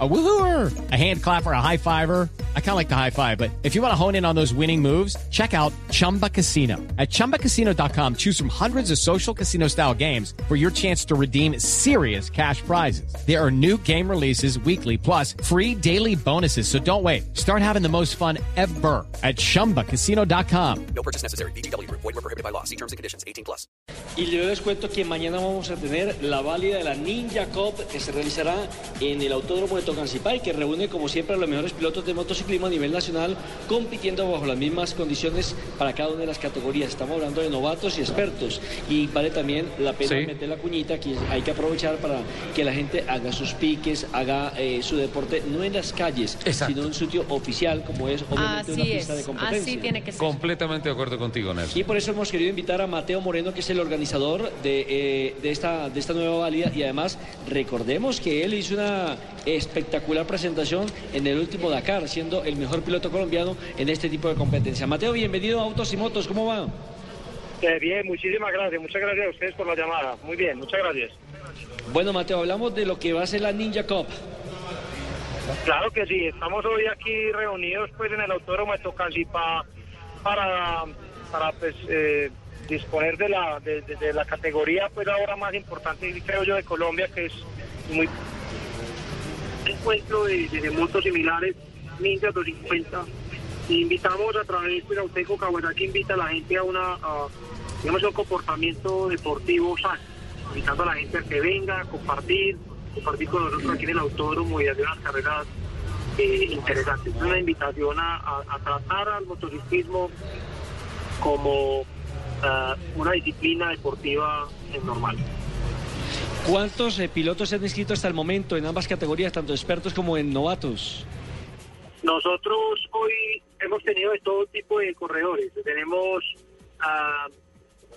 A woohooer, a hand clapper, a high fiver. I kind of like the high five, but if you want to hone in on those winning moves, check out Chumba Casino. At ChumbaCasino.com, choose from hundreds of social casino style games for your chance to redeem serious cash prizes. There are new game releases weekly, plus free daily bonuses. So don't wait. Start having the most fun ever at ChumbaCasino.com. No purchase necessary. BGW. Void were prohibited by law. See terms and conditions. 18 plus. Y yo les cuento que mañana vamos a tener la válida de la Ninja Cup que se realizará en el Autódromo de Y que reúne como siempre a los mejores pilotos de motociclismo a nivel nacional compitiendo bajo las mismas condiciones para cada una de las categorías. Estamos hablando de novatos y expertos y vale también la pena Sí. meter la cuñita que hay que aprovechar para que la gente haga sus piques, haga eh, su deporte no en las calles, Exacto. sino en un sitio oficial como es obviamente una Así pista es, de competencia. así tiene que ser. Completamente de acuerdo contigo, Nelson. Y por eso hemos querido invitar a Mateo Moreno, que es el organizador de, eh, de, esta, de esta nueva válida. Y además, recordemos que él hizo una espectacular presentación en el último Dakar, siendo el mejor piloto colombiano en este tipo de competencia. Mateo, bienvenido a Autos y Motos, ¿cómo va? Eh, bien, muchísimas gracias. Muchas gracias a ustedes por la llamada. Muy bien, muchas gracias. Bueno, Mateo, hablamos de lo que va a ser la Ninja Cup. Claro que sí, estamos hoy aquí reunidos pues en el Autódromo de Tocancipá para, para pues, eh, disponer de la, de, de- de la categoría pues ahora más importante creo yo de Colombia que es muy encuentro de, de motos similares Ninja 250 y invitamos a través pues, a Uteco Kawasaki invita a la gente a una a, digamos un comportamiento deportivo sano invitando a la gente a que venga a compartir compartir con nosotros aquí en el autódromo y hacer unas carreras eh, interesantes. Es una invitación a, a- tratar al motociclismo como ah, una disciplina deportiva normal ¿Cuántos eh, pilotos se han inscrito hasta el momento en ambas categorías, tanto expertos como en novatos? Nosotros hoy hemos tenido de todo tipo de corredores. Tenemos,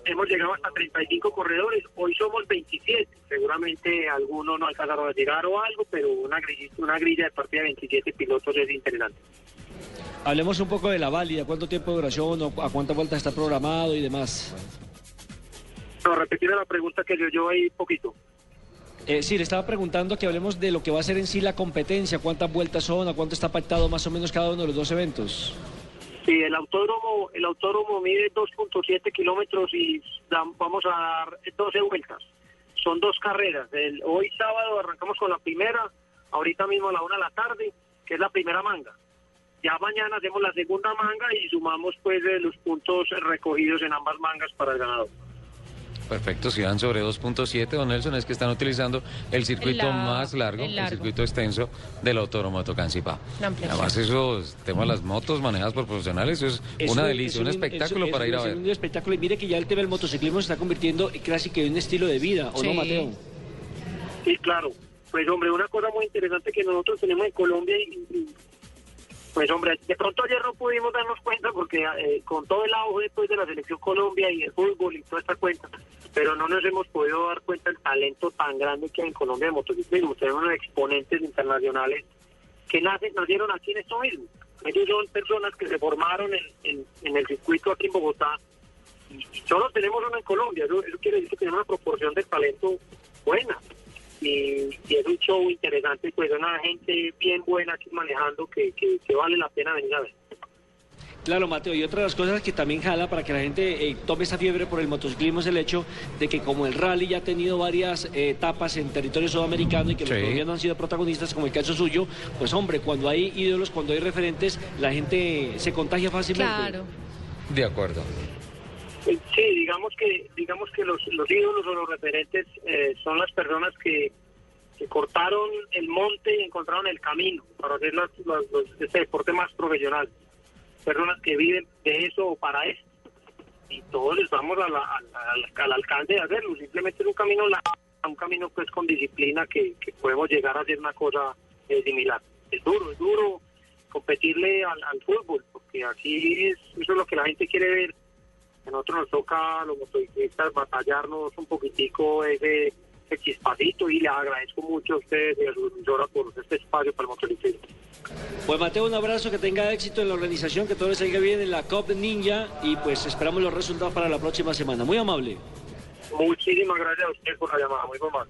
hemos llegado hasta 35 corredores. Hoy somos 27. Seguramente algunos no alcanzaron a llegar o algo, pero una grilla, una grilla de partida de 27 pilotos es interesante. Hablemos un poco de la válida, cuánto tiempo de duración, o a cuántas vueltas está programado y demás. No, repetir la pregunta que yo yo ahí poquito. Eh, sí, le estaba preguntando que hablemos de lo que va a ser en sí la competencia, cuántas vueltas son, a cuánto está pactado más o menos cada uno de los dos eventos. Sí, el autódromo, el autódromo mide 2.7 kilómetros y vamos a dar 12 vueltas. Son dos carreras. El- hoy sábado arrancamos con la primera, ahorita mismo a la una de la tarde, que es la primera manga. Ya mañana hacemos la segunda manga y sumamos pues los puntos recogidos en ambas mangas para el ganador. Perfecto, si van sobre 2.7, don Nelson, es que están utilizando el circuito la- más largo, el circuito extenso del Autódromo de Tocancipá. Además, esos temas de las motos manejadas por profesionales, eso es, Es una un- delicia, es un, espectáculo es- para ir a es ver. un espectáculo y mire que ya el tema del motociclismo se está convirtiendo casi que en un estilo de vida, ¿o no. Mateo? Sí, claro. Pues hombre, una cosa muy interesante que nosotros tenemos en Colombia y, y, pues hombre, de pronto ayer no pudimos darnos cuenta porque eh, con todo el auge pues, de la selección Colombia y el fútbol y toda esta cuenta, pero no nos hemos podido dar cuenta del talento tan grande que hay en Colombia de motociclismo. Tenemos unos exponentes internacionales que nacen, nacieron aquí en esto mismo. Ellos son personas que se formaron en, en- en el circuito aquí en Bogotá y solo tenemos uno en Colombia. Eso, eso quiere decir que tenemos una proporción de talento buena y, y es un show interesante, pues una gente bien buena aquí manejando que, que, que vale la pena venir a ver. Claro, Mateo, y otra de las cosas que también jala para que la gente eh, tome esa fiebre por el motociclismo es el hecho de que como el rally ya ha tenido varias eh, etapas en territorio sudamericano y que los colombianos han sido protagonistas, como el caso suyo, pues hombre, cuando hay ídolos, cuando hay referentes, la gente se contagia fácilmente. Claro. De acuerdo. Sí, digamos que digamos que los, los ídolos o los referentes eh, son las personas que, que cortaron el monte y encontraron el camino para hacer las, las- los- este deporte más profesional. Personas que viven de eso o para eso. Y todos estamos a la- a la- al, al alcance de hacerlo. Simplemente es un camino largo, un camino pues con disciplina que, que podemos llegar a hacer una cosa eh, similar. Es duro, es duro competirle al, al fútbol, porque aquí es, eso es lo que la gente quiere ver. A nosotros nos toca, los motociclistas, batallarnos un poquitico ese, chispacito y le agradezco mucho a ustedes y a su emisora por este espacio para el motorismo. Pues Mateo, un abrazo, que tenga éxito en la organización, que todo le salga bien en la COP Ninja y pues esperamos los resultados para la próxima semana. Muy amable. Muchísimas gracias a ustedes por la llamada, muy formal.